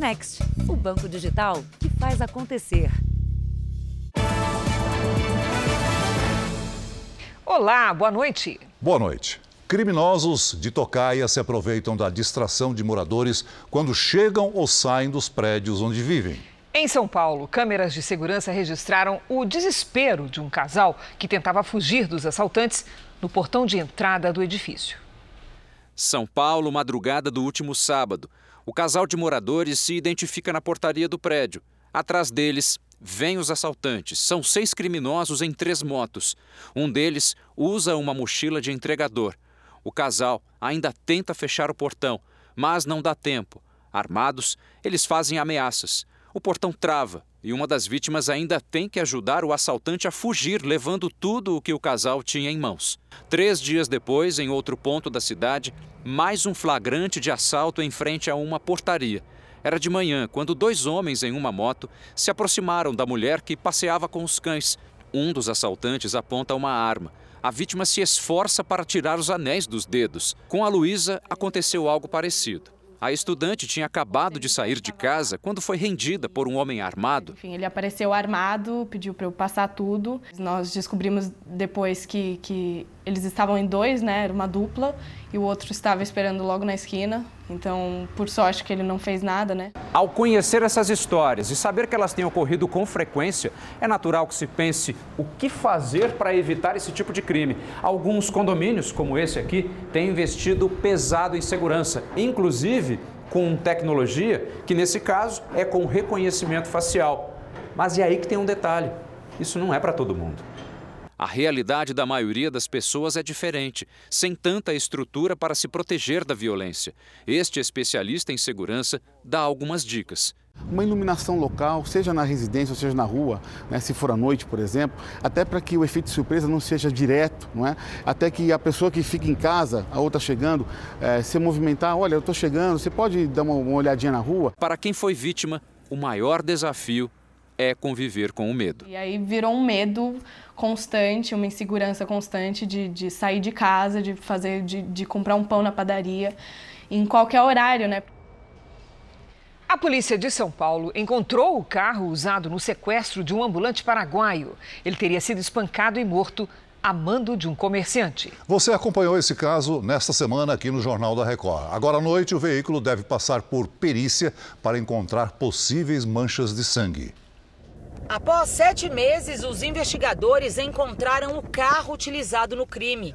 Next, o banco digital que faz acontecer. Olá, boa noite. Boa noite. Criminosos de Tocaia se aproveitam da distração de moradores quando chegam ou saem dos prédios onde vivem. Em São Paulo, câmeras de segurança registraram o desespero de um casal que tentava fugir dos assaltantes no portão de entrada do edifício. São Paulo, madrugada do último sábado. O casal de moradores se identifica na portaria do prédio. Atrás deles, vêm os assaltantes. São seis criminosos em três motos. Um deles usa uma mochila de entregador. O casal ainda tenta fechar o portão, mas não dá tempo. Armados, eles fazem ameaças. O portão trava e uma das vítimas ainda tem que ajudar o assaltante a fugir, levando tudo o que o casal tinha em mãos. Três dias depois, em outro ponto da cidade, mais um flagrante de assalto em frente a uma portaria. Era de manhã, quando dois homens em uma moto se aproximaram da mulher que passeava com os cães. Um dos assaltantes aponta uma arma. A vítima se esforça para tirar os anéis dos dedos. Com a Luísa, aconteceu algo parecido. A estudante tinha acabado de sair de casa quando foi rendida por um homem armado. Enfim, ele apareceu armado, pediu para eu passar tudo. Nós descobrimos depois que, que eles estavam em dois, né? Era uma dupla e o outro estava esperando logo na esquina. Então, por sorte que ele não fez nada, né? Ao conhecer essas histórias e saber que elas têm ocorrido com frequência, é natural que se pense o que fazer para evitar esse tipo de crime. Alguns condomínios, como esse aqui, têm investido pesado em segurança, inclusive com tecnologia, que nesse caso é com reconhecimento facial. Mas é aí que tem um detalhe: isso não é para todo mundo. A realidade da maioria das pessoas é diferente, sem tanta estrutura para se proteger da violência. Este especialista em segurança dá algumas dicas. Uma iluminação local, seja na residência ou seja na rua, né, se for à noite, por exemplo, até para que o efeito de surpresa não seja direto, não é? até que a pessoa que fica em casa, a outra chegando, é, se movimentar, olha, eu estou chegando, você pode dar uma, uma olhadinha na rua? Para quem foi vítima, o maior desafio é conviver com o medo. E aí virou um medo constante, uma insegurança constante de, de sair de casa, de fazer, de, de comprar um pão na padaria, em qualquer horário, né? A polícia de São Paulo encontrou o carro usado no sequestro de um ambulante paraguaio. Ele teria sido espancado e morto a mando de um comerciante. Você acompanhou esse caso nesta semana aqui no Jornal da Record. Agora à noite, o veículo deve passar por perícia para encontrar possíveis manchas de sangue. Após sete meses, os investigadores encontraram o carro utilizado no crime.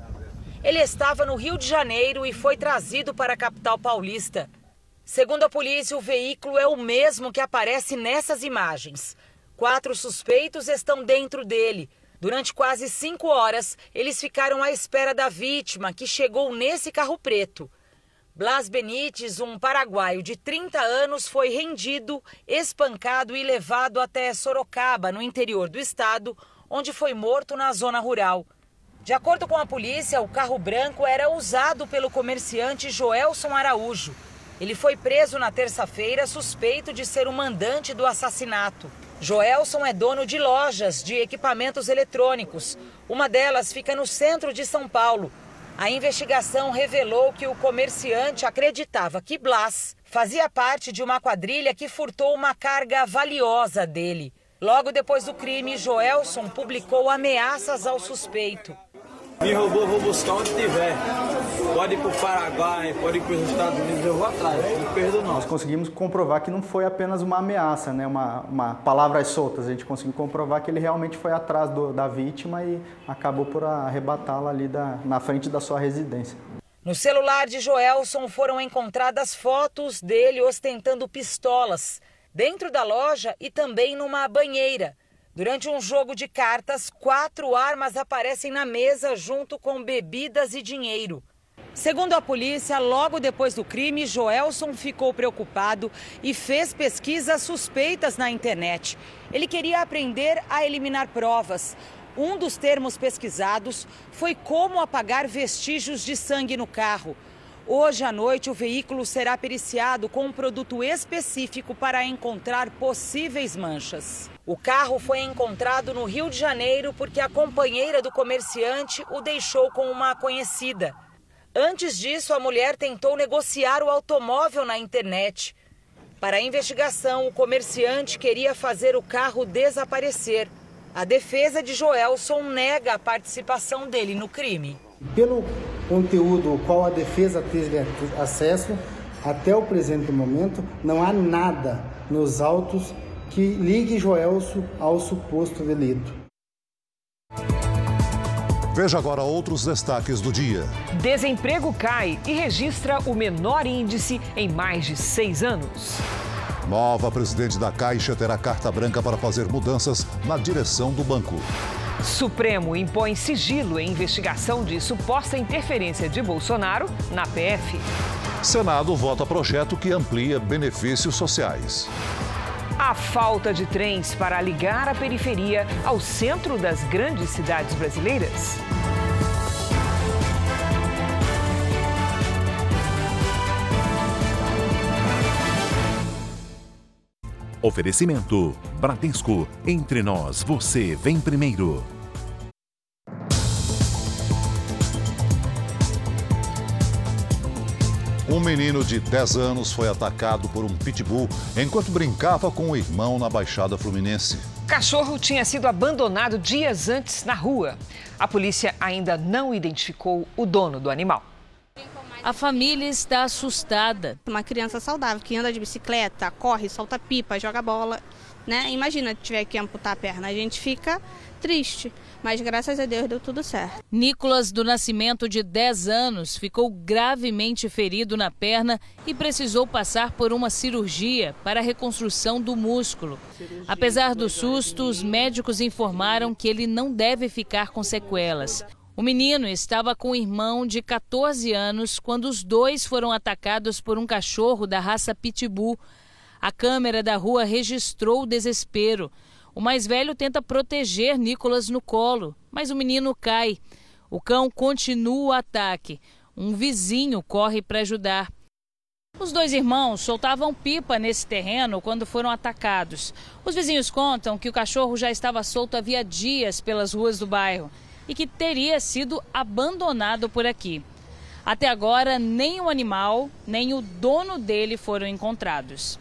Ele estava no Rio de Janeiro e foi trazido para a capital paulista. Segundo a polícia, o veículo é o mesmo que aparece nessas imagens. Quatro suspeitos estão dentro dele. Durante quase cinco horas, eles ficaram à espera da vítima, que chegou nesse carro preto. Blas Benites, um paraguaio de 30 anos, foi rendido, espancado e levado até Sorocaba, no interior do estado, onde foi morto na zona rural. De acordo com a polícia, o carro branco era usado pelo comerciante Joelson Araújo. Ele foi preso na terça-feira suspeito de ser o mandante do assassinato. Joelson é dono de lojas de equipamentos eletrônicos. Uma delas fica no centro de São Paulo a investigação revelou que o comerciante acreditava que Blas fazia parte de uma quadrilha que furtou uma carga valiosa dele. Logo depois do crime, Joelson publicou ameaças ao suspeito. Me roubou, vou buscar onde tiver. Pode ir para o Paraguai, pode ir para os Estados Unidos, eu vou atrás, não perdo não. Nós conseguimos comprovar que não foi apenas uma ameaça, né? uma, uma palavras soltas. A gente conseguiu comprovar que ele realmente foi atrás do, da vítima e acabou por arrebatá-la ali da, na frente da sua residência. No celular de Joelson foram encontradas fotos dele ostentando pistolas dentro da loja e também numa banheira. Durante um jogo de cartas, quatro armas aparecem na mesa junto com bebidas e dinheiro. Segundo a polícia, logo depois do crime, Joelson ficou preocupado e fez pesquisas suspeitas na internet. Ele queria aprender a eliminar provas. Um dos termos pesquisados foi como apagar vestígios de sangue no carro. Hoje à noite, o veículo será periciado com um produto específico para encontrar possíveis manchas. O carro foi encontrado no Rio de Janeiro porque a companheira do comerciante o deixou com uma conhecida. Antes disso, a mulher tentou negociar o automóvel na internet. Para a investigação, o comerciante queria fazer o carro desaparecer. A defesa de Joelson nega a participação dele no crime. Pelo conteúdo ao qual a defesa teve acesso, até o presente momento, não há nada nos autos que ligue Joelson ao suposto delito. Veja agora outros destaques do dia. Desemprego cai e registra o menor índice em mais de seis anos. Nova presidente da Caixa terá carta branca para fazer mudanças na direção do banco. Supremo impõe sigilo em investigação de suposta interferência de Bolsonaro na PF. Senado vota projeto que amplia benefícios sociais. A falta de trens para ligar a periferia ao centro das grandes cidades brasileiras. Oferecimento: Bradesco. Entre nós, você vem primeiro. Um menino de 10 anos foi atacado por um pitbull enquanto brincava com o irmão na Baixada Fluminense. O cachorro tinha sido abandonado dias antes na rua. A polícia ainda não identificou o dono do animal. A família está assustada. Uma criança saudável que anda de bicicleta, corre, solta pipa, joga bola, né? Imagina tiver que amputar a perna, a gente fica triste, mas graças a Deus deu tudo certo. Nicolas, do nascimento de 10 anos, ficou gravemente ferido na perna e precisou passar por uma cirurgia para a reconstrução do músculo. Apesar do susto, os médicos informaram que ele não deve ficar com sequelas. O menino estava com o irmão de 14 anos quando os dois foram atacados por um cachorro da raça Pitbull. A câmera da rua registrou o desespero. O mais velho tenta proteger Nicolas no colo, mas o menino cai. O cão continua o ataque. Um vizinho corre para ajudar. Os dois irmãos soltavam pipa nesse terreno quando foram atacados. Os vizinhos contam que o cachorro já estava solto havia dias pelas ruas do bairro e que teria sido abandonado por aqui. Até agora, nem o animal, nem o dono dele foram encontrados.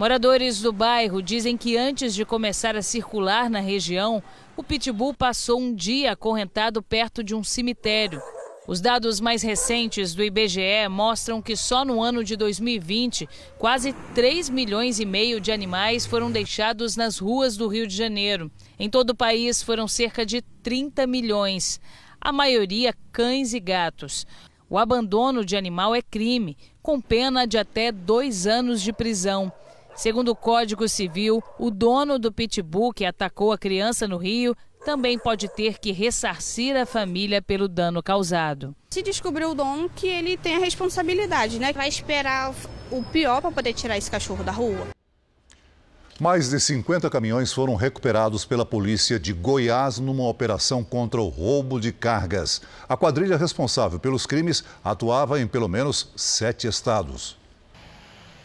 Moradores do bairro dizem que antes de começar a circular na região, o pitbull passou um dia acorrentado perto de um cemitério. Os dados mais recentes do IBGE mostram que só no ano de 2020, quase 3 milhões e meio de animais foram deixados nas ruas do Rio de Janeiro. Em todo o país foram cerca de 30 milhões, a maioria cães e gatos. O abandono de animal é crime, com pena de até dois anos de prisão. Segundo o Código Civil, o dono do pitbull que atacou a criança no Rio também pode ter que ressarcir a família pelo dano causado. Se descobriu o dono, que ele tem a responsabilidade, né? Vai esperar o pior para poder tirar esse cachorro da rua. Mais de 50 caminhões foram recuperados pela polícia de Goiás numa operação contra o roubo de cargas. A quadrilha responsável pelos crimes atuava em pelo menos sete estados.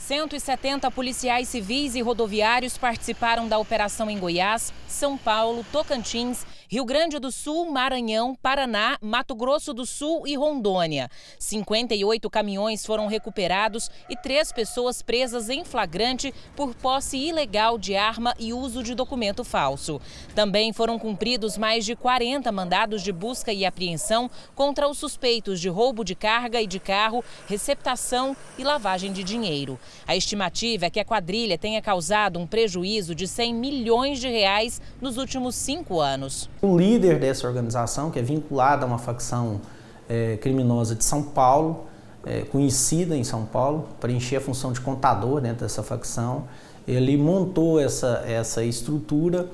170 policiais civis e rodoviários participaram da operação em Goiás, São Paulo, Tocantins Rio Grande do Sul, Maranhão, Paraná, Mato Grosso do Sul e Rondônia. 58 caminhões foram recuperados e três pessoas presas em flagrante por posse ilegal de arma e uso de documento falso. Também foram cumpridos mais de 40 mandados de busca e apreensão contra os suspeitos de roubo de carga e de carro, receptação e lavagem de dinheiro. A estimativa é que a quadrilha tenha causado um prejuízo de 100 milhões de reais nos últimos cinco anos. O líder dessa organização, que é vinculada a uma facção é, criminosa de São Paulo, é, conhecida em São Paulo, preencher a função de contador dentro dessa facção, ele montou essa, essa estrutura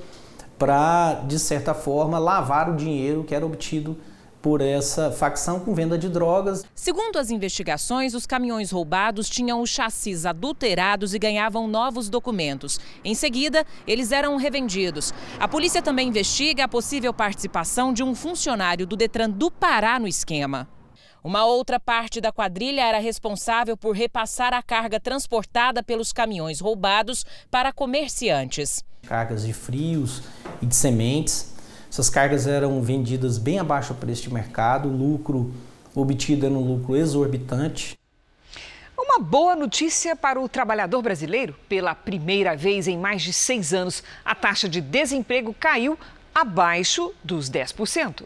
para, de certa forma, lavar o dinheiro que era obtido por essa facção com venda de drogas. Segundo as investigações, os caminhões roubados tinham os chassis adulterados e ganhavam novos documentos. Em seguida, eles eram revendidos. A polícia também investiga a possível participação de um funcionário do Detran do Pará no esquema. Uma outra parte da quadrilha era responsável por repassar a carga transportada pelos caminhões roubados para comerciantes. Cargas de frios e de sementes essas cargas eram vendidas bem abaixo do preço de mercado, o lucro obtido era um lucro exorbitante. Uma boa notícia para o trabalhador brasileiro. Pela primeira vez em mais de seis anos, a taxa de desemprego caiu abaixo dos 10%.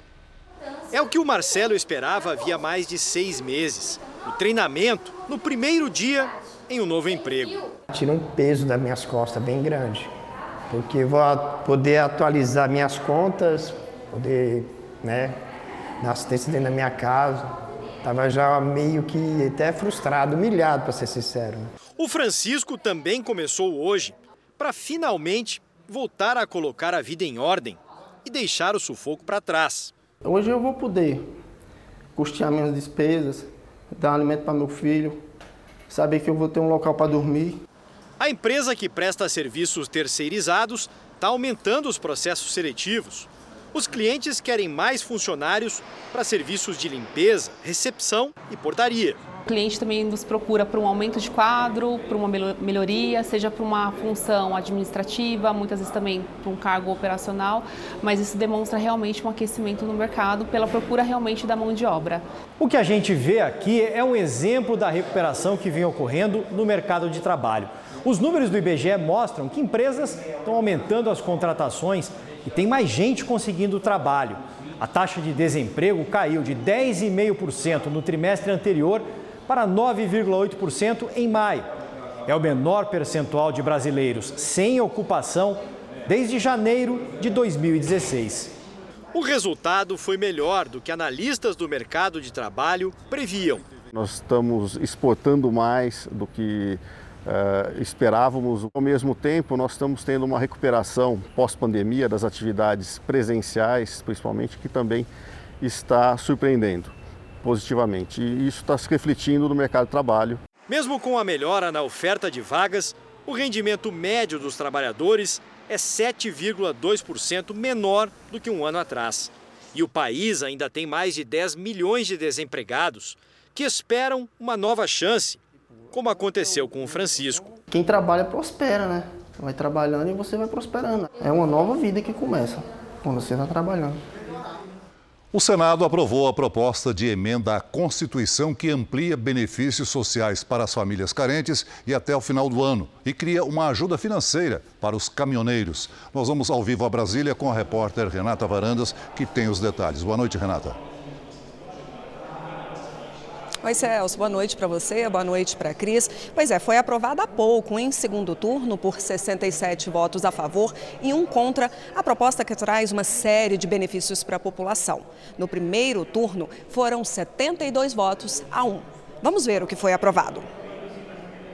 É o que o Marcelo esperava havia mais de seis meses. O treinamento no primeiro dia em um novo emprego. Tira um peso das minhas costas bem grande, porque vou poder atualizar minhas contas, poder né, dar assistência dentro da minha casa. Estava já meio que até frustrado, humilhado, para ser sincero. O Francisco também começou hoje para finalmente voltar a colocar a vida em ordem e deixar o sufoco para trás. Hoje eu vou poder custear minhas despesas, dar alimento para meu filho, saber que eu vou ter um local para dormir. A empresa que presta serviços terceirizados está aumentando os processos seletivos. Os clientes querem mais funcionários para serviços de limpeza, recepção e portaria. O cliente também nos procura por um aumento de quadro, por uma melhoria, seja por uma função administrativa, muitas vezes também por um cargo operacional, mas isso demonstra realmente um aquecimento no mercado pela procura realmente da mão de obra. O que a gente vê aqui é um exemplo da recuperação que vem ocorrendo no mercado de trabalho. Os números do IBGE mostram que empresas estão aumentando as contratações e tem mais gente conseguindo trabalho. A taxa de desemprego caiu de 10,5% no trimestre anterior para 9,8% em maio. É o menor percentual de brasileiros sem ocupação desde janeiro de 2016. O resultado foi melhor do que analistas do mercado de trabalho previam. Nós estamos exportando mais do que uh, esperávamos. Ao mesmo tempo, nós estamos tendo uma recuperação pós-pandemia das atividades presenciais, principalmente, que também está surpreendendo positivamente. E isso está se refletindo no mercado de trabalho. Mesmo com a melhora na oferta de vagas, o rendimento médio dos trabalhadores é 7,2% menor do que um ano atrás. E o país ainda tem mais de 10 milhões de desempregados que esperam uma nova chance, como aconteceu com o Francisco. Quem trabalha prospera, né? Vai trabalhando e você vai prosperando. É uma nova vida que começa quando você está trabalhando. O Senado aprovou a proposta de emenda à Constituição que amplia benefícios sociais para as famílias carentes e até o final do ano e cria uma ajuda financeira para os caminhoneiros. Nós vamos ao vivo a Brasília com a repórter Renata Varandas, que tem os detalhes. Boa noite, Renata. Oi, Celso. Boa noite para você, boa noite para a Cris. Pois é, foi aprovada há pouco, em segundo turno, por 67 votos a favor e um contra, a proposta que traz uma série de benefícios para a população. No primeiro turno, foram 72 votos a um. Vamos ver o que foi aprovado.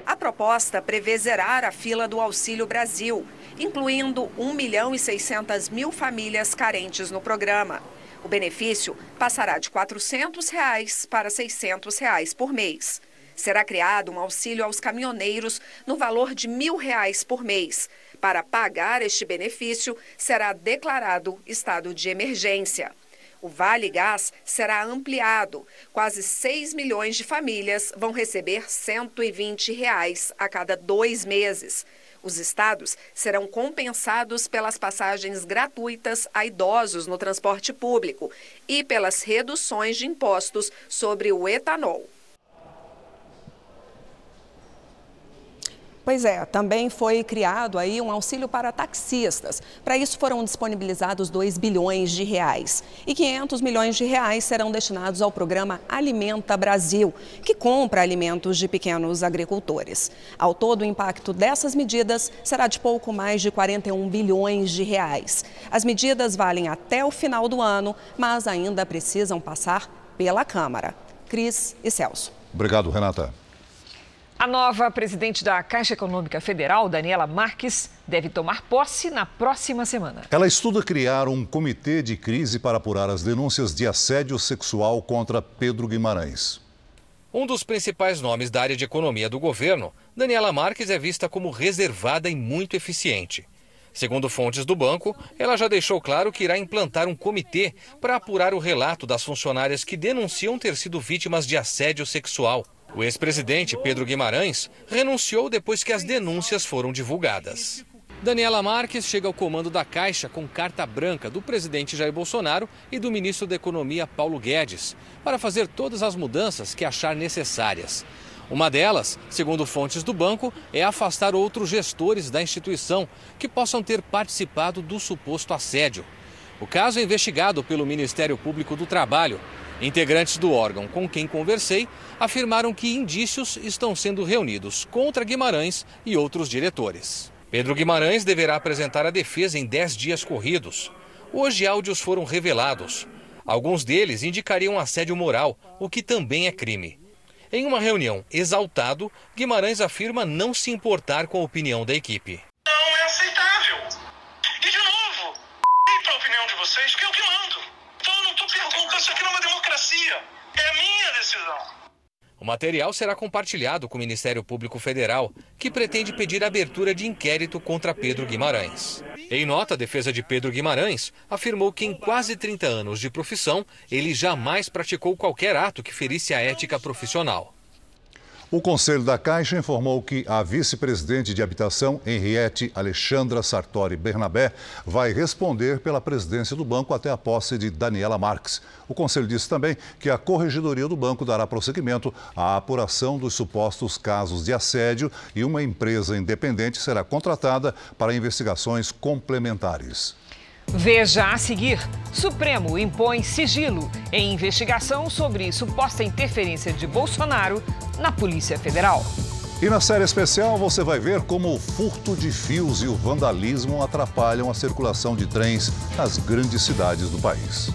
A proposta prevê zerar a fila do Auxílio Brasil, incluindo 1 milhão e 600 mil famílias carentes no programa. O benefício passará de 400 reais para 600 reais por mês. Será criado um auxílio aos caminhoneiros no valor de 1.000 reais por mês. Para pagar este benefício, será declarado estado de emergência. O Vale Gás será ampliado. Quase 6 milhões de famílias vão receber 120 reais a cada dois meses. Os estados serão compensados pelas passagens gratuitas a idosos no transporte público e pelas reduções de impostos sobre o etanol. Pois é, também foi criado aí um auxílio para taxistas. Para isso foram disponibilizados 2 bilhões de reais. E 500 milhões de reais serão destinados ao programa Alimenta Brasil, que compra alimentos de pequenos agricultores. Ao todo, o impacto dessas medidas será de pouco mais de 41 bilhões de reais. As medidas valem até o final do ano, mas ainda precisam passar pela Câmara. Cris e Celso. Obrigado, Renata. A nova presidente da Caixa Econômica Federal, Daniela Marques, deve tomar posse na próxima semana. Ela estuda criar um comitê de crise para apurar as denúncias de assédio sexual contra Pedro Guimarães. Um dos principais nomes da área de economia do governo, Daniela Marques é vista como reservada e muito eficiente. Segundo fontes do banco, ela já deixou claro que irá implantar um comitê para apurar o relato das funcionárias que denunciam ter sido vítimas de assédio sexual. O ex-presidente Pedro Guimarães renunciou depois que as denúncias foram divulgadas. Daniela Marques chega ao comando da Caixa com carta branca do presidente Jair Bolsonaro e do ministro da Economia Paulo Guedes para fazer todas as mudanças que achar necessárias. Uma delas, segundo fontes do banco, é afastar outros gestores da instituição que possam ter participado do suposto assédio. O caso é investigado pelo Ministério Público do Trabalho. Integrantes do órgão com quem conversei afirmaram que indícios estão sendo reunidos contra Guimarães e outros diretores. Pedro Guimarães deverá apresentar a defesa em 10 dias corridos. Hoje, áudios foram revelados. Alguns deles indicariam assédio moral, o que também é crime. Em uma reunião exaltado, Guimarães afirma não se importar com a opinião da equipe. Não é aceitável. E de novo, para a opinião de vocês, que eu que mando. Então eu não estou perguntando, isso aqui não é uma democracia. É a minha decisão. O material será compartilhado com o Ministério Público Federal, que pretende pedir abertura de inquérito contra Pedro Guimarães. Em nota, a defesa de Pedro Guimarães afirmou que em quase 30 anos de profissão, ele jamais praticou qualquer ato que ferisse a ética profissional. O Conselho da Caixa informou que a vice-presidente de habitação, Henriette Alexandra Sartori Bernabé, vai responder pela presidência do banco até a posse de Daniela Marques. O Conselho disse também que a Corregedoria do Banco dará prosseguimento à apuração dos supostos casos de assédio e uma empresa independente será contratada para investigações complementares. Veja a seguir: Supremo impõe sigilo em investigação sobre suposta interferência de Bolsonaro na Polícia Federal. E na série especial você vai ver como o furto de fios e o vandalismo atrapalham a circulação de trens nas grandes cidades do país.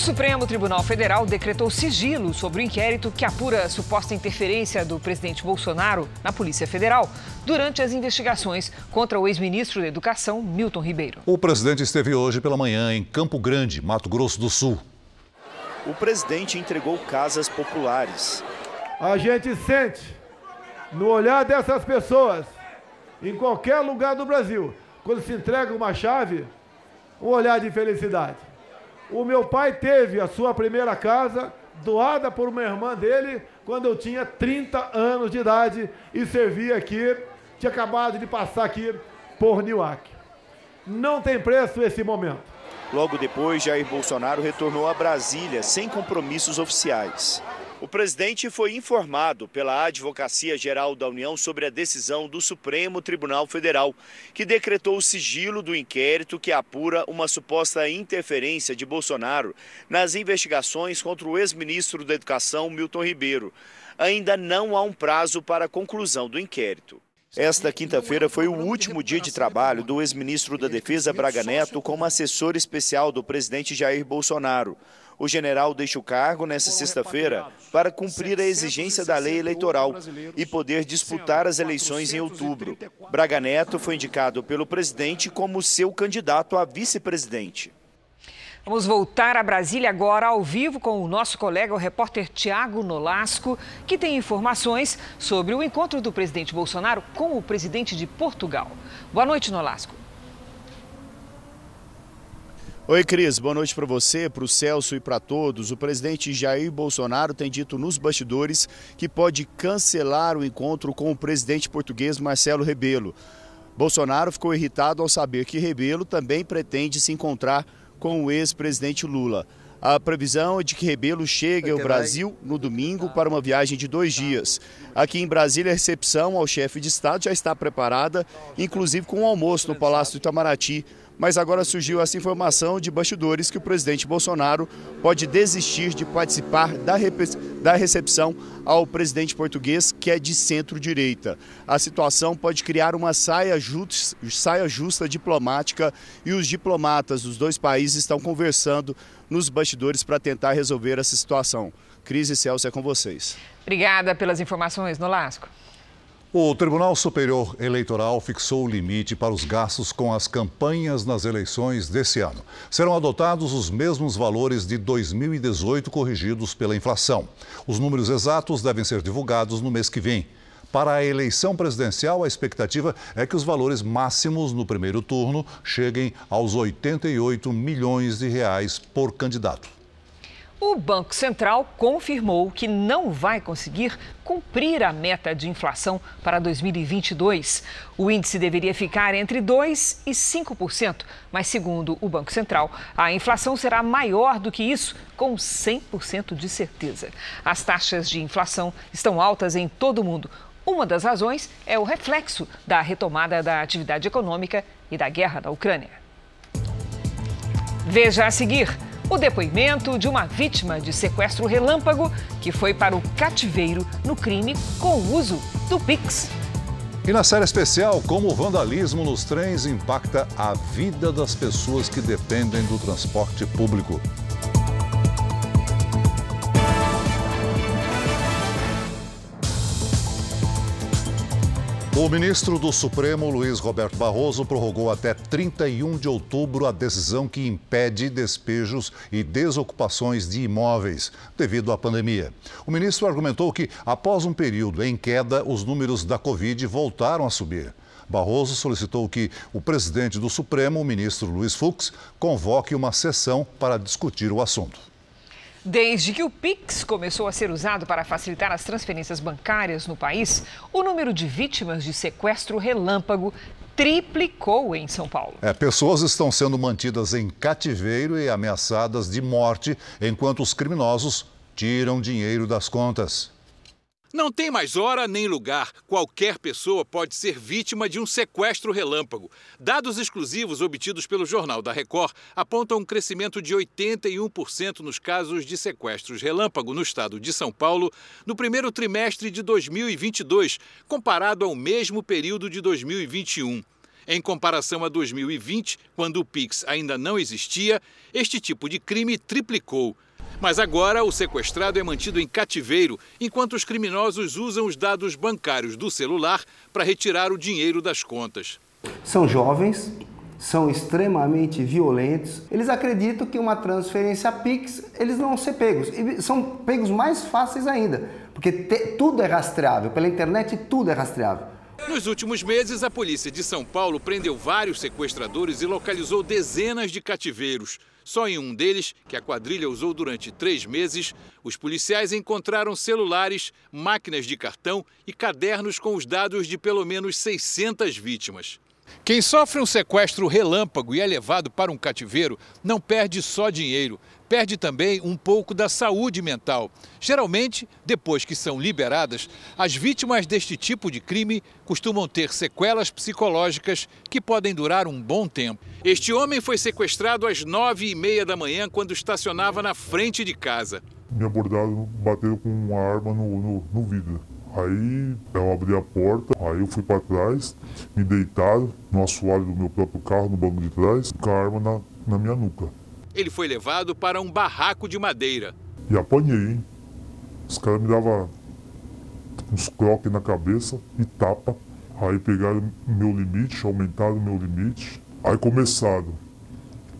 O Supremo Tribunal Federal decretou sigilo sobre o inquérito que apura a suposta interferência do presidente Bolsonaro na Polícia Federal durante as investigações contra o ex-ministro da Educação, Milton Ribeiro. O presidente esteve hoje pela manhã em Campo Grande, Mato Grosso do Sul. O presidente entregou casas populares. A gente sente no olhar dessas pessoas, em qualquer lugar do Brasil, quando se entrega uma chave, um olhar de felicidade. O meu pai teve a sua primeira casa doada por uma irmã dele quando eu tinha 30 anos de idade e servia aqui, tinha acabado de passar aqui por Newark. Não tem preço esse momento. Logo depois, Jair Bolsonaro retornou a Brasília sem compromissos oficiais. O presidente foi informado pela Advocacia Geral da União sobre a decisão do Supremo Tribunal Federal, que decretou o sigilo do inquérito que apura uma suposta interferência de Bolsonaro nas investigações contra o ex-ministro da Educação, Milton Ribeiro. Ainda não há um prazo para a conclusão do inquérito. Esta quinta-feira foi o último dia de trabalho do ex-ministro da Defesa Braga Neto como assessor especial do presidente Jair Bolsonaro. O general deixa o cargo nesta sexta-feira para cumprir a exigência da lei eleitoral e poder disputar as eleições em outubro. Braga Neto foi indicado pelo presidente como seu candidato a vice-presidente. Vamos voltar a Brasília agora ao vivo com o nosso colega, o repórter Tiago Nolasco, que tem informações sobre o encontro do presidente Bolsonaro com o presidente de Portugal. Boa noite, Nolasco. Oi, Cris. Boa noite para você, para o Celso e para todos. O presidente Jair Bolsonaro tem dito nos bastidores que pode cancelar o encontro com o presidente português Marcelo Rebelo. Bolsonaro ficou irritado ao saber que Rebelo também pretende se encontrar com o ex-presidente Lula. A previsão é de que Rebelo chegue ao Brasil no domingo para uma viagem de dois dias. Aqui em Brasília, a recepção ao chefe de Estado já está preparada, inclusive com um almoço no Palácio do Itamaraty, mas agora surgiu essa informação de bastidores que o presidente Bolsonaro pode desistir de participar da, da recepção ao presidente português, que é de centro-direita. A situação pode criar uma saia, just, saia justa diplomática e os diplomatas dos dois países estão conversando nos bastidores para tentar resolver essa situação. Cris e Celso, é com vocês. Obrigada pelas informações, Nolasco. O Tribunal Superior Eleitoral fixou o limite para os gastos com as campanhas nas eleições desse ano. Serão adotados os mesmos valores de 2018 corrigidos pela inflação. Os números exatos devem ser divulgados no mês que vem. Para a eleição presidencial, a expectativa é que os valores máximos no primeiro turno cheguem aos 88 milhões de reais por candidato. O Banco Central confirmou que não vai conseguir cumprir a meta de inflação para 2022. O índice deveria ficar entre 2% e 5%, mas, segundo o Banco Central, a inflação será maior do que isso, com 100% de certeza. As taxas de inflação estão altas em todo o mundo. Uma das razões é o reflexo da retomada da atividade econômica e da guerra na Ucrânia. Veja a seguir o depoimento de uma vítima de sequestro relâmpago que foi para o cativeiro no crime com o uso do Pix. E na série especial, como o vandalismo nos trens impacta a vida das pessoas que dependem do transporte público. O ministro do Supremo, Luiz Roberto Barroso, prorrogou até 31 de outubro a decisão que impede despejos e desocupações de imóveis devido à pandemia. O ministro argumentou que, após um período em queda, os números da Covid voltaram a subir. Barroso solicitou que o presidente do Supremo, o ministro Luiz Fux, convoque uma sessão para discutir o assunto. Desde que o Pix começou a ser usado para facilitar as transferências bancárias no país, o número de vítimas de sequestro relâmpago triplicou em São Paulo. É, pessoas estão sendo mantidas em cativeiro e ameaçadas de morte enquanto os criminosos tiram dinheiro das contas. Não tem mais hora nem lugar. Qualquer pessoa pode ser vítima de um sequestro relâmpago. Dados exclusivos obtidos pelo Jornal da Record apontam um crescimento de 81% nos casos de sequestros relâmpago no estado de São Paulo no primeiro trimestre de 2022, comparado ao mesmo período de 2021. Em comparação a 2020, quando o Pix ainda não existia, este tipo de crime triplicou. Mas agora o sequestrado é mantido em cativeiro, enquanto os criminosos usam os dados bancários do celular para retirar o dinheiro das contas. São jovens, são extremamente violentos. Eles acreditam que uma transferência Pix, eles não vão ser pegos. E são pegos mais fáceis ainda, porque te, tudo é rastreável. Pela internet, tudo é rastreável. Nos últimos meses, a polícia de São Paulo prendeu vários sequestradores e localizou dezenas de cativeiros. Só em um deles, que a quadrilha usou durante três meses, os policiais encontraram celulares, máquinas de cartão e cadernos com os dados de pelo menos 600 vítimas. Quem sofre um sequestro relâmpago e é levado para um cativeiro não perde só dinheiro, perde também um pouco da saúde mental. Geralmente, depois que são liberadas, as vítimas deste tipo de crime costumam ter sequelas psicológicas que podem durar um bom tempo. Este homem foi sequestrado às nove e meia da manhã quando estacionava na frente de casa. Me abordaram, bateram com uma arma no, no, no vidro. Aí eu abri a porta, aí eu fui para trás, me deitaram no assoalho do meu próprio carro, no banco de trás, com a arma na, na minha nuca. Ele foi levado para um barraco de madeira. E apanhei, hein? Os caras me davam uns croques na cabeça e tapa. Aí pegaram meu limite, aumentaram meu limite. Aí começaram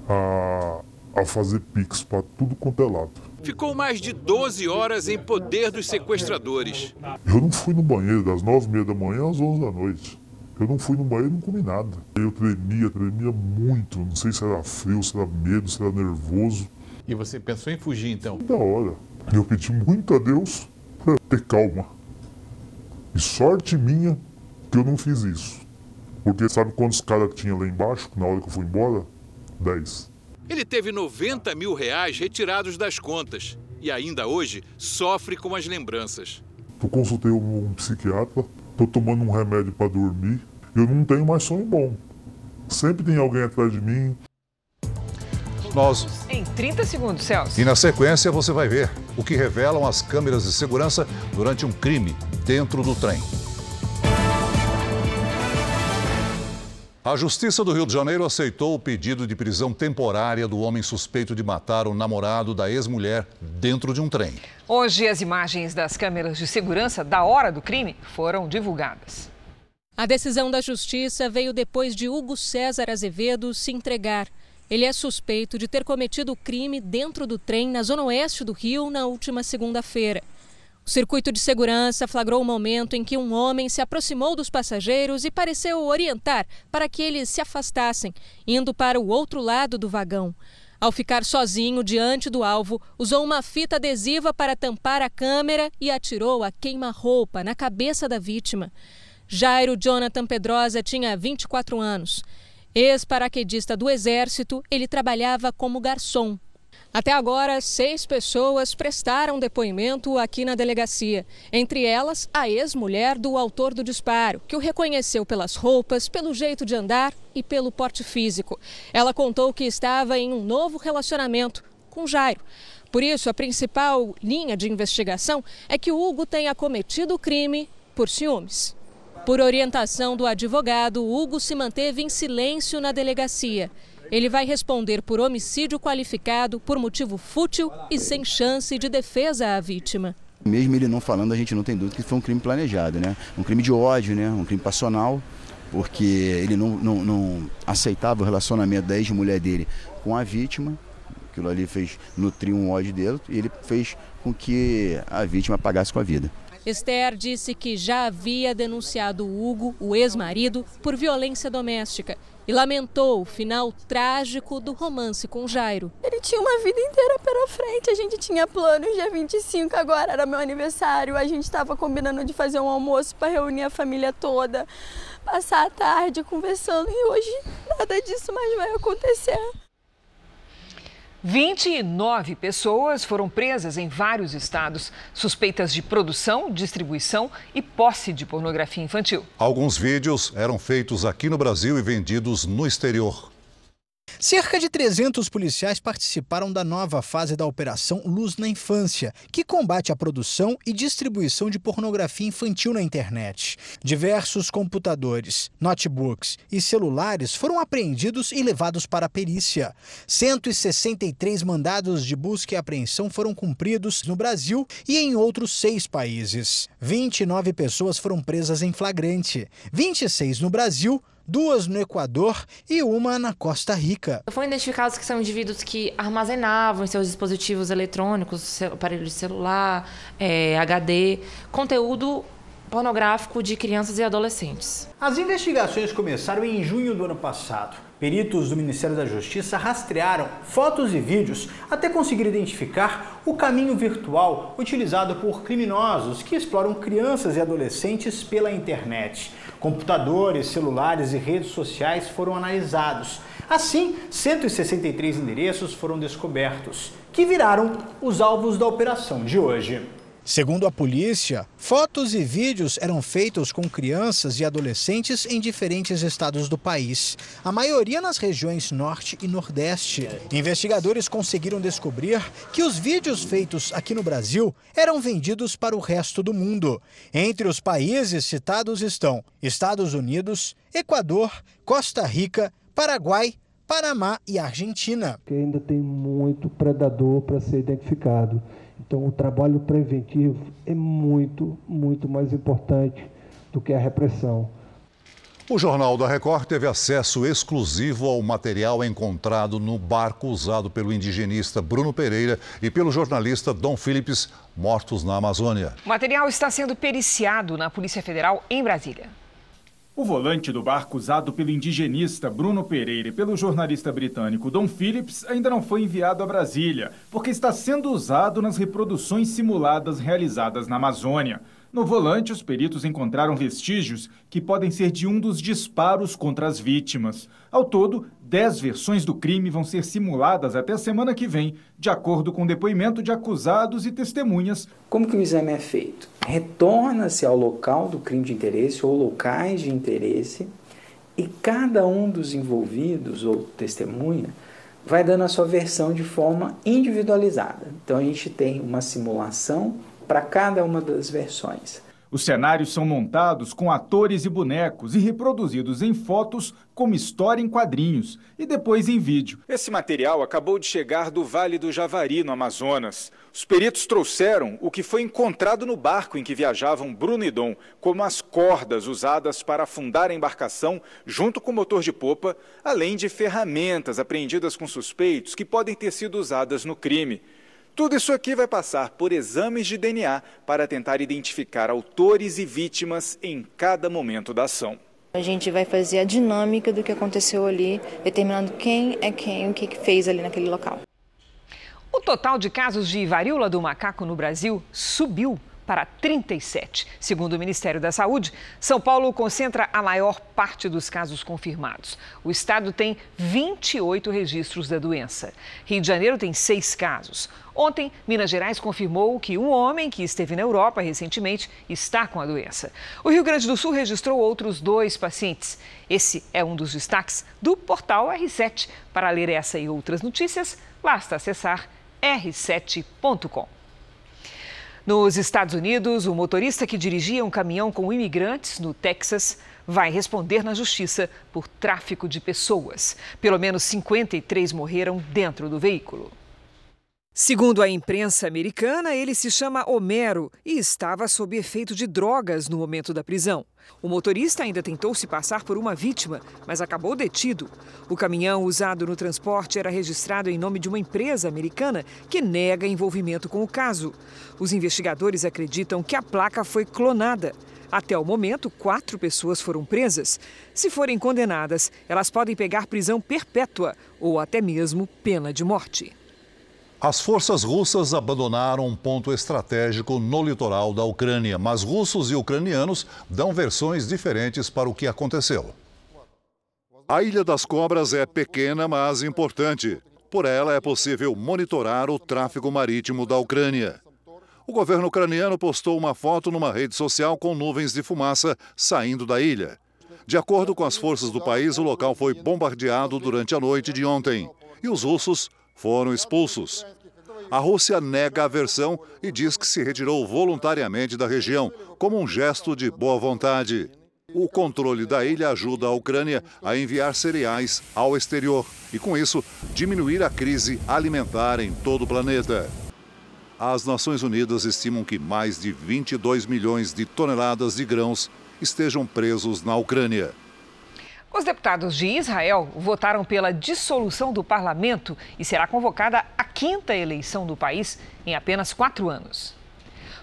a, a fazer pix para tudo quanto é lado. Ficou mais de 12 horas em poder dos sequestradores. Eu não fui no banheiro das 9 e meia da manhã às 11 da noite. Eu não fui no banheiro e não comi nada. Eu tremia, tremia muito. Não sei se era frio, se era medo, se era nervoso. E você pensou em fugir então? Da hora. Eu pedi muito a Deus para ter calma. E sorte minha que eu não fiz isso. Porque sabe quantos caras tinha lá embaixo na hora que eu fui embora? 10. Ele teve 90 mil reais retirados das contas e ainda hoje sofre com as lembranças. Eu consultei um psiquiatra, estou tomando um remédio para dormir, eu não tenho mais sonho bom. Sempre tem alguém atrás de mim. Nós... Em 30 segundos, Celso. E na sequência você vai ver o que revelam as câmeras de segurança durante um crime dentro do trem. A Justiça do Rio de Janeiro aceitou o pedido de prisão temporária do homem suspeito de matar o namorado da ex-mulher dentro de um trem. Hoje, as imagens das câmeras de segurança da hora do crime foram divulgadas. A decisão da Justiça veio depois de Hugo César Azevedo se entregar. Ele é suspeito de ter cometido o crime dentro do trem na zona oeste do Rio na última segunda-feira. O circuito de segurança flagrou o momento em que um homem se aproximou dos passageiros e pareceu orientar para que eles se afastassem, indo para o outro lado do vagão. Ao ficar sozinho diante do alvo, usou uma fita adesiva para tampar a câmera e atirou a queima-roupa na cabeça da vítima. Jairo Jonathan Pedrosa tinha 24 anos. Ex-paraquedista do Exército, ele trabalhava como garçom. Até agora, seis pessoas prestaram depoimento aqui na delegacia. Entre elas, a ex-mulher do autor do disparo, que o reconheceu pelas roupas, pelo jeito de andar e pelo porte físico. Ela contou que estava em um novo relacionamento com Jairo. Por isso, a principal linha de investigação é que Hugo tenha cometido o crime por ciúmes. Por orientação do advogado, Hugo se manteve em silêncio na delegacia. Ele vai responder por homicídio qualificado por motivo fútil e sem chance de defesa à vítima. Mesmo ele não falando, a gente não tem dúvida que foi um crime planejado, né? Um crime de ódio, né? Um crime passional, porque ele não, não, não aceitava o relacionamento da ex-mulher dele com a vítima. Aquilo ali fez nutrir um ódio dele e ele fez com que a vítima pagasse com a vida. Esther disse que já havia denunciado Hugo, o ex-marido, por violência doméstica e lamentou o final trágico do romance com Jairo. Ele tinha uma vida inteira pela frente, a gente tinha planos dia 25, agora era meu aniversário, a gente estava combinando de fazer um almoço para reunir a família toda, passar a tarde conversando e hoje nada disso mais vai acontecer. 29 pessoas foram presas em vários estados, suspeitas de produção, distribuição e posse de pornografia infantil. Alguns vídeos eram feitos aqui no Brasil e vendidos no exterior. Cerca de 300 policiais participaram da nova fase da Operação Luz na Infância, que combate a produção e distribuição de pornografia infantil na internet. Diversos computadores, notebooks e celulares foram apreendidos e levados para a perícia. 163 mandados de busca e apreensão foram cumpridos no Brasil e em outros seis países. 29 pessoas foram presas em flagrante, 26 no Brasil, duas no Equador e uma na Costa Rica. Foram identificados que são indivíduos que armazenavam em seus dispositivos eletrônicos, aparelho de celular, é, HD, conteúdo pornográfico de crianças e adolescentes. As investigações começaram em junho do ano passado. Peritos do Ministério da Justiça rastrearam fotos e vídeos até conseguir identificar o caminho virtual utilizado por criminosos que exploram crianças e adolescentes pela internet. Computadores, celulares e redes sociais foram analisados. Assim, 163 endereços foram descobertos, que viraram os alvos da operação de hoje. Segundo a polícia, fotos e vídeos eram feitos com crianças e adolescentes em diferentes estados do país, a maioria nas regiões Norte e Nordeste. Investigadores conseguiram descobrir que os vídeos feitos aqui no Brasil eram vendidos para o resto do mundo. Entre os países citados estão Estados Unidos, Equador, Costa Rica, Paraguai, Panamá e Argentina. Ainda tem muito predador para ser identificado. Então, o trabalho preventivo é muito, muito mais importante do que a repressão. O Jornal da Record teve acesso exclusivo ao material encontrado no barco usado pelo indigenista Bruno Pereira e pelo jornalista Dom Phillips, mortos na Amazônia. O material está sendo periciado na Polícia Federal em Brasília. O volante do barco usado pelo indigenista Bruno Pereira e pelo jornalista britânico Don Phillips ainda não foi enviado a Brasília, porque está sendo usado nas reproduções simuladas realizadas na Amazônia. No volante, os peritos encontraram vestígios que podem ser de um dos disparos contra as vítimas. Ao todo, dez versões do crime vão ser simuladas até a semana que vem, de acordo com o depoimento de acusados e testemunhas. Como que o exame é feito? Retorna-se ao local do crime de interesse ou locais de interesse e cada um dos envolvidos ou testemunha vai dando a sua versão de forma individualizada. Então a gente tem uma simulação para cada uma das versões. Os cenários são montados com atores e bonecos e reproduzidos em fotos como história em quadrinhos e depois em vídeo. Esse material acabou de chegar do Vale do Javari, no Amazonas. Os peritos trouxeram o que foi encontrado no barco em que viajavam Bruno e Dom, como as cordas usadas para afundar a embarcação junto com o motor de popa, além de ferramentas apreendidas com suspeitos que podem ter sido usadas no crime. Tudo isso aqui vai passar por exames de DNA para tentar identificar autores e vítimas em cada momento da ação. A gente vai fazer a dinâmica do que aconteceu ali, determinando quem é quem, o que fez ali naquele local. O total de casos de varíola do macaco no Brasil subiu para 37. Segundo o Ministério da Saúde, São Paulo concentra a maior parte dos casos confirmados. O estado tem 28 registros da doença. Rio de Janeiro tem seis casos. Ontem, Minas Gerais confirmou que um homem que esteve na Europa recentemente está com a doença. O Rio Grande do Sul registrou outros dois pacientes. Esse é um dos destaques do portal R7. Para ler essa e outras notícias, basta acessar r7.com. Nos Estados Unidos, o motorista que dirigia um caminhão com imigrantes no Texas vai responder na justiça por tráfico de pessoas. Pelo menos 53 morreram dentro do veículo. Segundo a imprensa americana, ele se chama Homero e estava sob efeito de drogas no momento da prisão. O motorista ainda tentou se passar por uma vítima, mas acabou detido. O caminhão usado no transporte era registrado em nome de uma empresa americana que nega envolvimento com o caso. Os investigadores acreditam que a placa foi clonada. Até o momento, quatro pessoas foram presas. Se forem condenadas, elas podem pegar prisão perpétua ou até mesmo pena de morte. As forças russas abandonaram um ponto estratégico no litoral da Ucrânia, mas russos e ucranianos dão versões diferentes para o que aconteceu. A Ilha das Cobras é pequena, mas importante. Por ela é possível monitorar o tráfego marítimo da Ucrânia. O governo ucraniano postou uma foto numa rede social com nuvens de fumaça saindo da ilha. De acordo com as forças do país, o local foi bombardeado durante a noite de ontem. E os russos foram expulsos. A Rússia nega a versão e diz que se retirou voluntariamente da região, como um gesto de boa vontade. O controle da ilha ajuda a Ucrânia a enviar cereais ao exterior e, com isso, diminuir a crise alimentar em todo o planeta. As Nações Unidas estimam que mais de 22 milhões de toneladas de grãos estejam presos na Ucrânia. Os deputados de Israel votaram pela dissolução do parlamento e será convocada a quinta eleição do país em apenas quatro anos.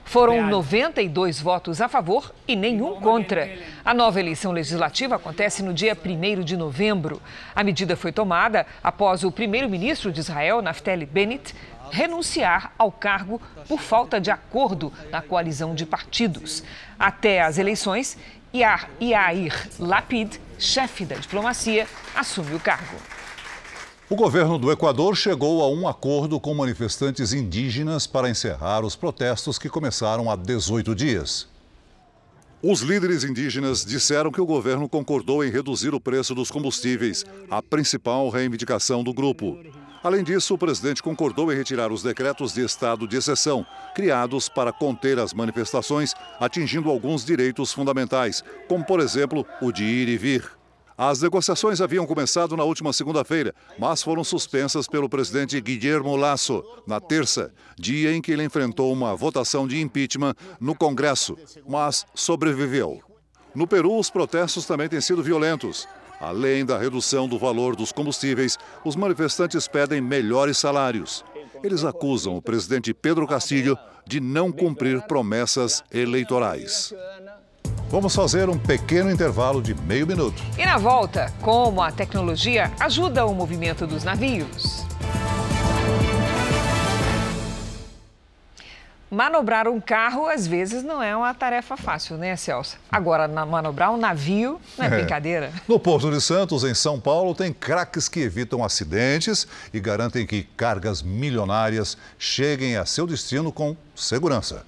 Foram 92 votos a favor e nenhum contra. A nova eleição legislativa acontece no dia 1 de novembro. A medida foi tomada após o primeiro-ministro de Israel, Naftali Bennett, renunciar ao cargo por falta de acordo na coalizão de partidos. Até as eleições, Yair Lapid, chefe da diplomacia, assume o cargo. O governo do Equador chegou a um acordo com manifestantes indígenas para encerrar os protestos que começaram há 18 dias. Os líderes indígenas disseram que o governo concordou em reduzir o preço dos combustíveis, a principal reivindicação do grupo. Além disso, o presidente concordou em retirar os decretos de estado de exceção, criados para conter as manifestações, atingindo alguns direitos fundamentais, como, por exemplo, o de ir e vir. As negociações haviam começado na última segunda-feira, mas foram suspensas pelo presidente Guillermo Lasso na terça, dia em que ele enfrentou uma votação de impeachment no Congresso, mas sobreviveu. No Peru, os protestos também têm sido violentos. Além da redução do valor dos combustíveis, os manifestantes pedem melhores salários. Eles acusam o presidente Pedro Castilho de não cumprir promessas eleitorais. Vamos fazer um pequeno intervalo de meio minuto. E na volta, como a tecnologia ajuda o movimento dos navios. Manobrar um carro, às vezes, não é uma tarefa fácil, né, Celso? Agora, manobrar um navio não é, é, brincadeira. No Porto de Santos, em São Paulo, tem craques que evitam acidentes e garantem que cargas milionárias cheguem a seu destino com segurança.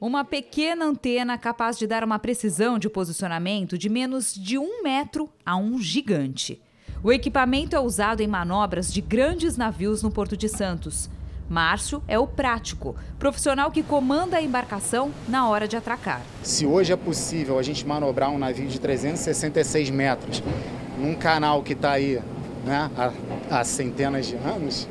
Uma pequena antena capaz de dar uma precisão de posicionamento de menos de um metro a um gigante. O equipamento é usado em manobras de grandes navios no Porto de Santos. Márcio é o prático, profissional que comanda a embarcação na hora de atracar. Se hoje é possível a gente manobrar um navio de 366 metros num canal que está aí né, há, há centenas de anos,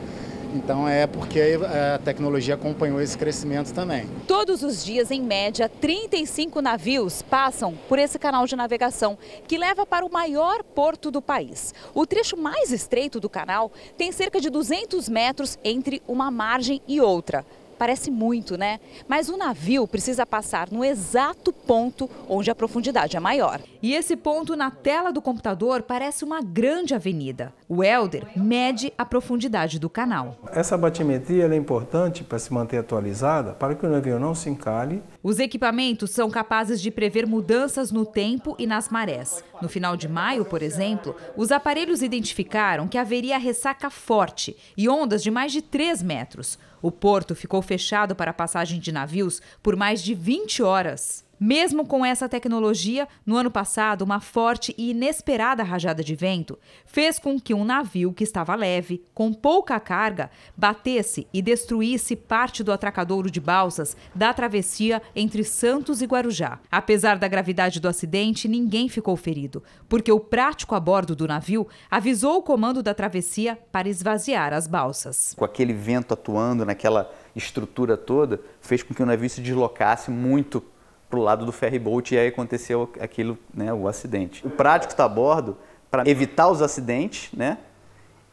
então é porque a tecnologia acompanhou esse crescimento também. Todos os dias, em média, 35 navios passam por esse canal de navegação, que leva para o maior porto do país. O trecho mais estreito do canal tem cerca de 200 metros entre uma margem e outra. Parece muito, né? Mas o navio precisa passar no exato ponto onde a profundidade é maior. E esse ponto na tela do computador parece uma grande avenida. O Elder mede a profundidade do canal. Essa batimetria é importante para se manter atualizada, para que o navio não se encalhe. Os equipamentos são capazes de prever mudanças no tempo e nas marés. No final de maio, por exemplo, os aparelhos identificaram que haveria ressaca forte e ondas de mais de 3 metros. O porto ficou fechado para passagem de navios por mais de 20 horas. Mesmo com essa tecnologia, no ano passado, uma forte e inesperada rajada de vento fez com que um navio que estava leve, com pouca carga, batesse e destruísse parte do atracadouro de balsas da travessia entre Santos e Guarujá. Apesar da gravidade do acidente, ninguém ficou ferido, porque o prático a bordo do navio avisou o comando da travessia para esvaziar as balsas. Com aquele vento atuando naquela estrutura toda, fez com que o navio se deslocasse muito para o lado do ferry boat e aí aconteceu aquilo, né, o acidente. O prático está a bordo para evitar os acidentes, né,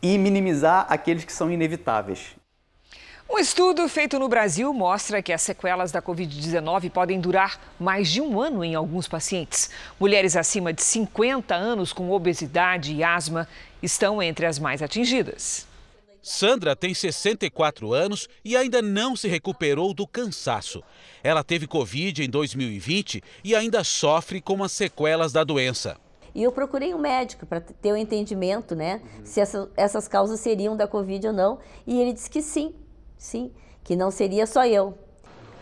e minimizar aqueles que são inevitáveis. Um estudo feito no Brasil mostra que as sequelas da Covid-19 podem durar mais de um ano em alguns pacientes. Mulheres acima de 50 anos com obesidade e asma estão entre as mais atingidas. Sandra tem 64 anos e ainda não se recuperou do cansaço. Ela teve Covid em 2020 e ainda sofre com as sequelas da doença. E eu procurei um médico para ter o um entendimento, né, uhum. se essa, essas causas seriam da Covid ou não. E ele disse que sim, sim, que não seria só eu,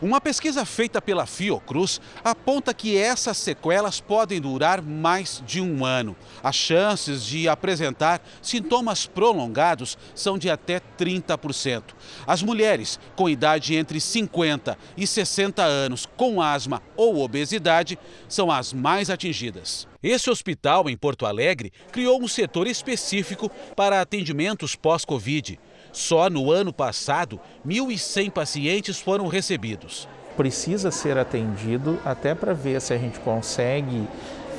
uma pesquisa feita pela Fiocruz aponta que essas sequelas podem durar mais de um ano. As chances de apresentar sintomas prolongados são de até 30%. As mulheres com idade entre 50 e 60 anos com asma ou obesidade são as mais atingidas. Esse hospital em Porto Alegre criou um setor específico para atendimentos pós-Covid. Só no ano passado, 1.100 pacientes foram recebidos. Precisa ser atendido até para ver se a gente consegue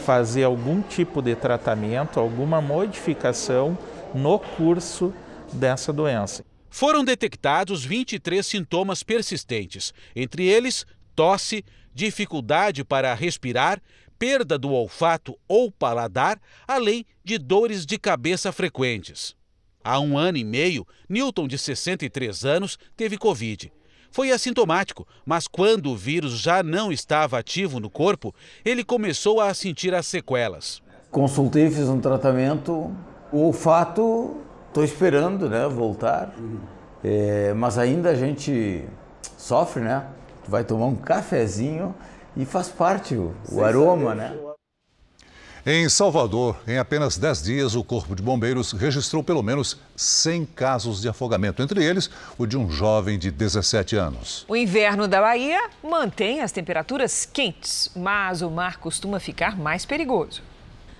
fazer algum tipo de tratamento, alguma modificação no curso dessa doença. Foram detectados 23 sintomas persistentes, entre eles tosse, dificuldade para respirar, perda do olfato ou paladar, além de dores de cabeça frequentes. Há um ano e meio, Newton, de 63 anos, teve Covid. Foi assintomático, mas quando o vírus já não estava ativo no corpo, ele começou a sentir as sequelas. Consultei, fiz um tratamento. O olfato, estou esperando né, voltar, é, mas ainda a gente sofre, né? Vai tomar um cafezinho e faz parte o, o aroma, né? Em Salvador, em apenas 10 dias, o Corpo de Bombeiros registrou pelo menos 100 casos de afogamento, entre eles o de um jovem de 17 anos. O inverno da Bahia mantém as temperaturas quentes, mas o mar costuma ficar mais perigoso.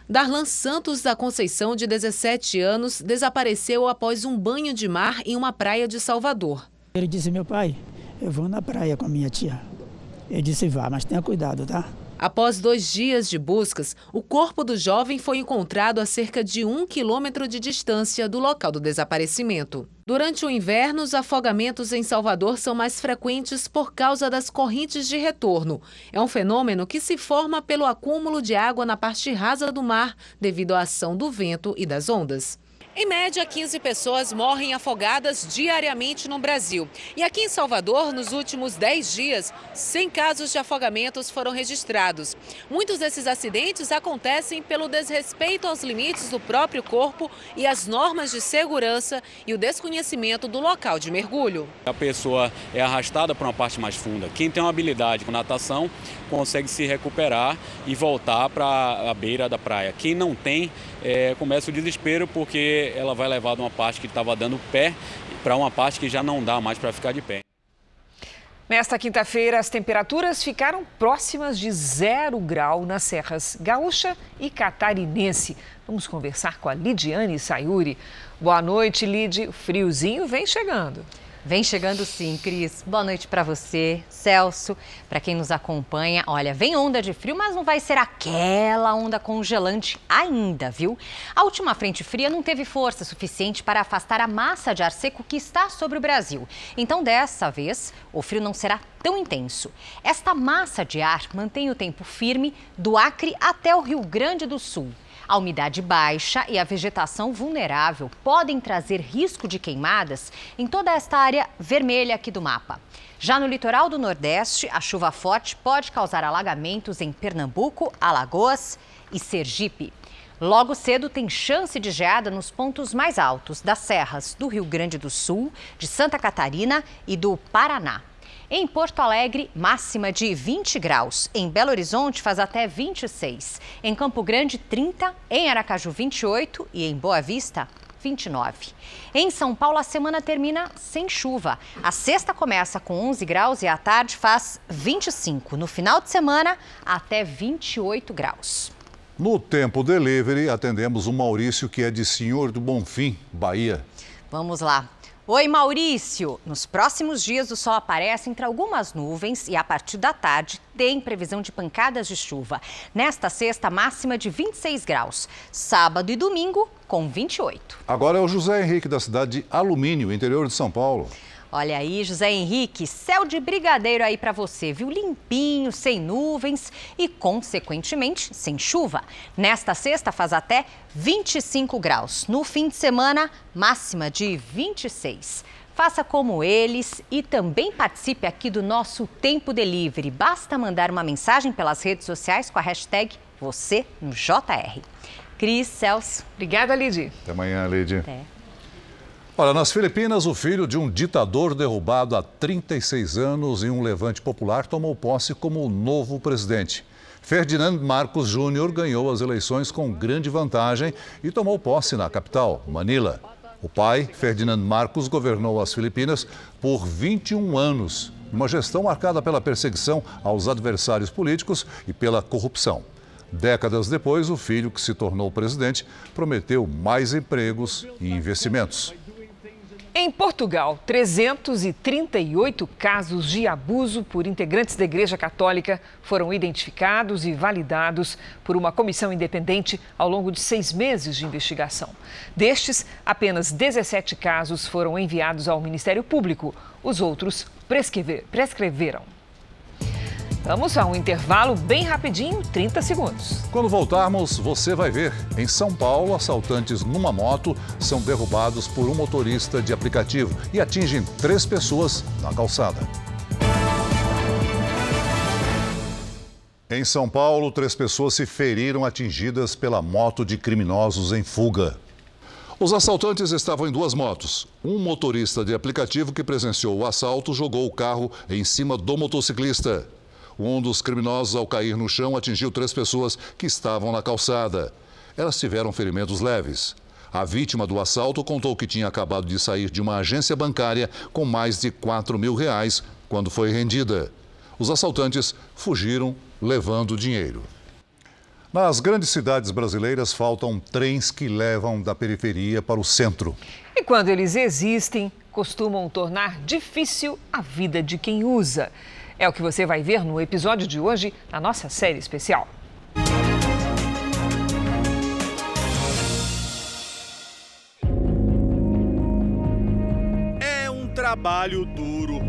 Darlan Santos da Conceição, de 17 anos, desapareceu após um banho de mar em uma praia de Salvador. Ele disse: Meu pai, eu vou na praia com a minha tia. Eu disse: Vá, mas tenha cuidado, tá? Após dois dias de buscas, o corpo do jovem foi encontrado a cerca de um quilômetro de distância do local do desaparecimento. Durante o inverno, os afogamentos em Salvador são mais frequentes por causa das correntes de retorno. É um fenômeno que se forma pelo acúmulo de água na parte rasa do mar devido à ação do vento e das ondas. Em média, 15 pessoas morrem afogadas diariamente no Brasil. E aqui em Salvador, nos últimos 10 dias, 100 casos de afogamentos foram registrados. Muitos desses acidentes acontecem pelo desrespeito aos limites do próprio corpo e às normas de segurança e o desconhecimento do local de mergulho. A pessoa é arrastada para uma parte mais funda. Quem tem uma habilidade com natação consegue se recuperar e voltar para a beira da praia. Quem não tem, é, começa o desespero porque ela vai levar de uma parte que estava dando pé para uma parte que já não dá mais para ficar de pé. Nesta quinta-feira, as temperaturas ficaram próximas de zero grau nas serras Gaúcha e Catarinense. Vamos conversar com a Lidiane Sayuri. Boa noite, Lid. O friozinho vem chegando. Vem chegando sim, Cris. Boa noite para você, Celso, para quem nos acompanha. Olha, vem onda de frio, mas não vai ser aquela onda congelante ainda, viu? A última frente fria não teve força suficiente para afastar a massa de ar seco que está sobre o Brasil. Então, dessa vez, o frio não será tão intenso. Esta massa de ar mantém o tempo firme do Acre até o Rio Grande do Sul. A umidade baixa e a vegetação vulnerável podem trazer risco de queimadas em toda esta área vermelha aqui do mapa. Já no litoral do Nordeste, a chuva forte pode causar alagamentos em Pernambuco, Alagoas e Sergipe. Logo cedo tem chance de geada nos pontos mais altos das serras do Rio Grande do Sul, de Santa Catarina e do Paraná. Em Porto Alegre, máxima de 20 graus. Em Belo Horizonte, faz até 26. Em Campo Grande, 30. Em Aracaju, 28. E em Boa Vista, 29. Em São Paulo, a semana termina sem chuva. A sexta começa com 11 graus e à tarde faz 25. No final de semana, até 28 graus. No Tempo Delivery, atendemos o Maurício, que é de Senhor do Bonfim, Bahia. Vamos lá. Oi, Maurício! Nos próximos dias, o sol aparece entre algumas nuvens e a partir da tarde tem previsão de pancadas de chuva. Nesta sexta, máxima de 26 graus. Sábado e domingo, com 28. Agora é o José Henrique, da cidade de Alumínio, interior de São Paulo. Olha aí, José Henrique, céu de brigadeiro aí para você, viu? Limpinho, sem nuvens e, consequentemente, sem chuva. Nesta sexta faz até 25 graus. No fim de semana, máxima de 26. Faça como eles e também participe aqui do nosso Tempo Delivery. Basta mandar uma mensagem pelas redes sociais com a hashtag você no JR. Cris, Celso. Obrigada, Lidy. Até amanhã, Lidy. Até. Olha, nas Filipinas, o filho de um ditador derrubado há 36 anos em um levante popular tomou posse como o novo presidente. Ferdinand Marcos Júnior ganhou as eleições com grande vantagem e tomou posse na capital, Manila. O pai, Ferdinand Marcos, governou as Filipinas por 21 anos, uma gestão marcada pela perseguição aos adversários políticos e pela corrupção. Décadas depois, o filho, que se tornou presidente, prometeu mais empregos e investimentos. Em Portugal, 338 casos de abuso por integrantes da Igreja Católica foram identificados e validados por uma comissão independente ao longo de seis meses de investigação. Destes, apenas 17 casos foram enviados ao Ministério Público. Os outros prescreveram. Vamos a um intervalo bem rapidinho, 30 segundos. Quando voltarmos, você vai ver. Em São Paulo, assaltantes numa moto são derrubados por um motorista de aplicativo e atingem três pessoas na calçada. Em São Paulo, três pessoas se feriram atingidas pela moto de criminosos em fuga. Os assaltantes estavam em duas motos. Um motorista de aplicativo que presenciou o assalto jogou o carro em cima do motociclista. Um dos criminosos, ao cair no chão, atingiu três pessoas que estavam na calçada. Elas tiveram ferimentos leves. A vítima do assalto contou que tinha acabado de sair de uma agência bancária com mais de 4 mil reais quando foi rendida. Os assaltantes fugiram levando dinheiro. Nas grandes cidades brasileiras faltam trens que levam da periferia para o centro. E quando eles existem, costumam tornar difícil a vida de quem usa. É o que você vai ver no episódio de hoje na nossa série especial. É um trabalho duro.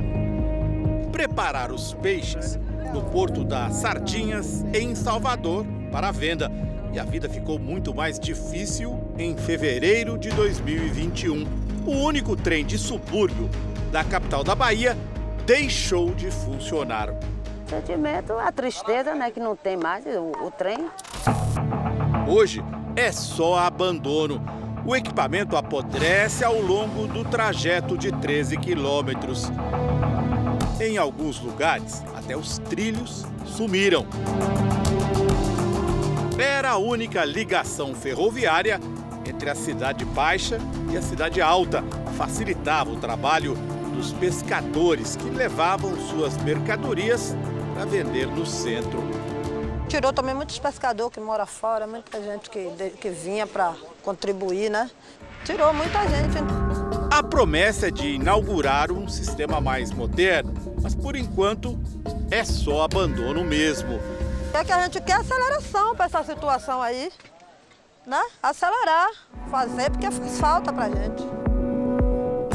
Preparar os peixes no porto das Sardinhas, em Salvador, para a venda. E a vida ficou muito mais difícil em fevereiro de 2021. O único trem de subúrbio da capital da Bahia deixou de funcionar. Sentimento, a tristeza, né, que não tem mais o, o trem. Hoje é só abandono. O equipamento apodrece ao longo do trajeto de 13 quilômetros. Em alguns lugares, até os trilhos sumiram. Era a única ligação ferroviária entre a cidade baixa e a cidade alta. Facilitava o trabalho dos pescadores que levavam suas mercadorias para vender no centro. Tirou também muitos pescadores que moram fora, muita gente que, que vinha para contribuir, né? Tirou muita gente. A promessa é de inaugurar um sistema mais moderno, mas por enquanto é só abandono mesmo. É que a gente quer aceleração para essa situação aí, né? Acelerar, fazer porque faz falta pra gente.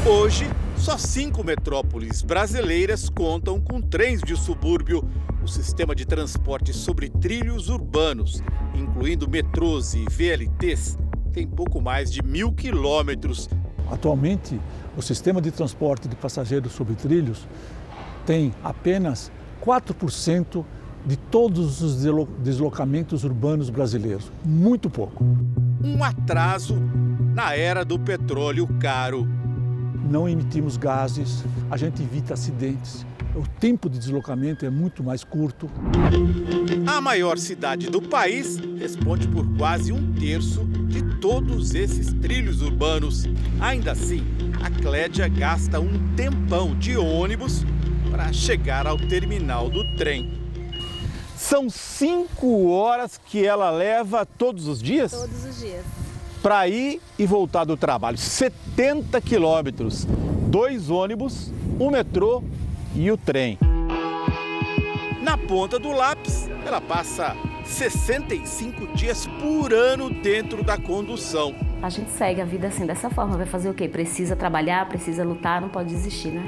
Hoje, só cinco metrópoles brasileiras contam com trens de subúrbio. O sistema de transporte sobre trilhos urbanos, incluindo metrôs e VLTs, tem pouco mais de mil quilômetros. Atualmente, o sistema de transporte de passageiros sobre trilhos tem apenas 4% de todos os deslocamentos urbanos brasileiros. Muito pouco. Um atraso na era do petróleo caro. Não emitimos gases, a gente evita acidentes. O tempo de deslocamento é muito mais curto. A maior cidade do país responde por quase um terço de todos esses trilhos urbanos. Ainda assim, a Clédia gasta um tempão de ônibus para chegar ao terminal do trem. São cinco horas que ela leva todos os dias? Todos os dias. Para ir e voltar do trabalho. 70 quilômetros. Dois ônibus, um metrô e o trem. Na ponta do lápis, ela passa 65 dias por ano dentro da condução. A gente segue a vida assim, dessa forma. Vai fazer o quê? Precisa trabalhar, precisa lutar, não pode desistir, né?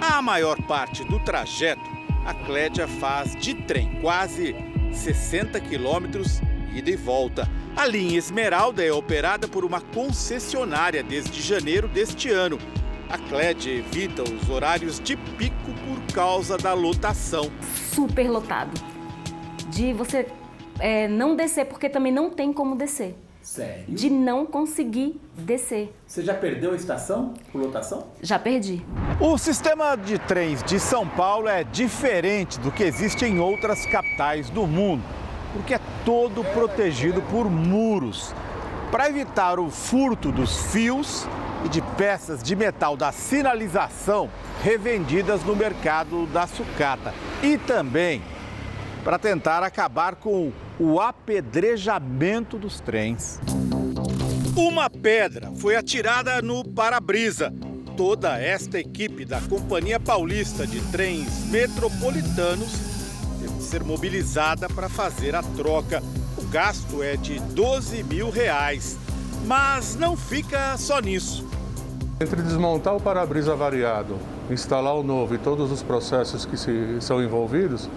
A maior parte do trajeto, a Clédia faz de trem, quase 60 quilômetros ida e volta. A linha Esmeralda é operada por uma concessionária desde janeiro deste ano. A Clédia evita os horários de pico por causa da lotação. Super lotado. De você é, não descer, porque também não tem como descer. Sério? De não conseguir descer. Você já perdeu a estação por lotação? Já perdi. O sistema de trens de São Paulo é diferente do que existe em outras capitais do mundo, porque é todo protegido por muros. Para evitar o furto dos fios e de peças de metal da sinalização revendidas no mercado da sucata. E também para tentar acabar com o apedrejamento dos trens. Uma pedra foi atirada no para-brisa. Toda esta equipe da Companhia Paulista de Trens Metropolitanos ser mobilizada para fazer a troca. O gasto é de 12 mil reais. Mas não fica só nisso. Entre desmontar o para-brisa variado, instalar o novo e todos os processos que se, são envolvidos,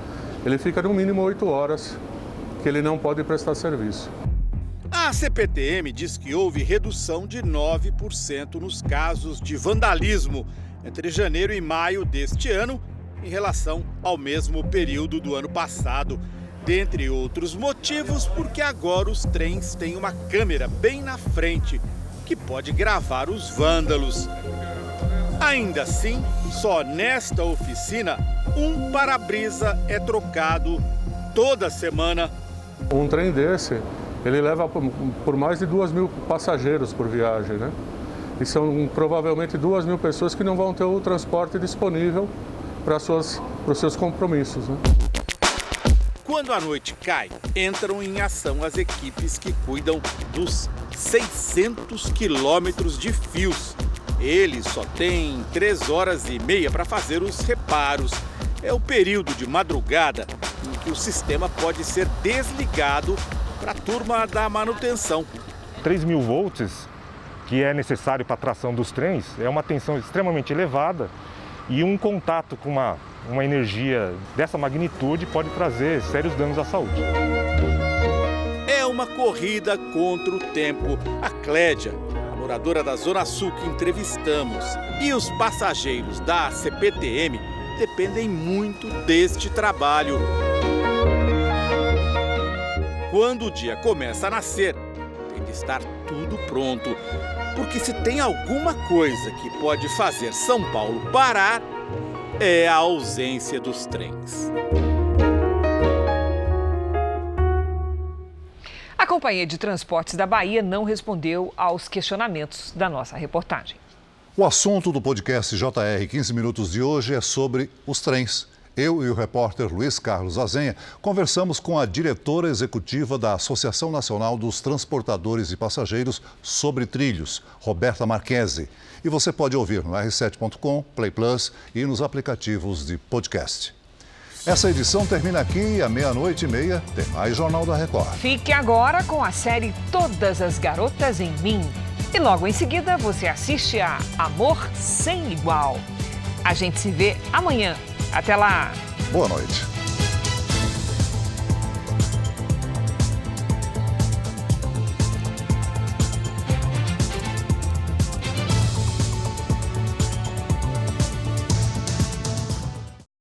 ele fica no mínimo oito horas que ele não pode prestar serviço. A CPTM diz que houve redução de 9% nos casos de vandalismo entre janeiro e maio deste ano em relação ao mesmo período do ano passado. Dentre outros motivos, porque agora os trens têm uma câmera bem na frente que pode gravar os vândalos. Ainda assim, só nesta oficina, um para-brisa é trocado toda semana. Um trem desse, ele leva por mais de duas mil passageiros por viagem, né? E são provavelmente duas mil pessoas que não vão ter o transporte disponível para, suas, para os seus compromissos. Né? Quando a noite cai, entram em ação as equipes que cuidam dos 600 quilômetros de fios. Eles só têm três horas e meia para fazer os reparos. É o período de madrugada em que o sistema pode ser desligado para a turma da manutenção. 3 mil volts, que é necessário para a tração dos trens, é uma tensão extremamente elevada e um contato com uma, uma energia dessa magnitude pode trazer sérios danos à saúde. É uma corrida contra o tempo. A Clédia, a moradora da Zona Sul que entrevistamos, e os passageiros da CPTM dependem muito deste trabalho. Quando o dia começa a nascer, tem de estar tudo pronto. Porque se tem alguma coisa que pode fazer São Paulo parar, é a ausência dos trens. A Companhia de Transportes da Bahia não respondeu aos questionamentos da nossa reportagem. O assunto do podcast JR 15 Minutos de hoje é sobre os trens. Eu e o repórter Luiz Carlos Azenha conversamos com a diretora executiva da Associação Nacional dos Transportadores e Passageiros sobre Trilhos, Roberta Marquese. E você pode ouvir no r7.com, Play Plus e nos aplicativos de podcast. Essa edição termina aqui à meia-noite e meia tem mais Jornal da Record. Fique agora com a série Todas as Garotas em Mim. E logo em seguida você assiste a Amor Sem Igual. A gente se vê amanhã. Até lá! Boa noite.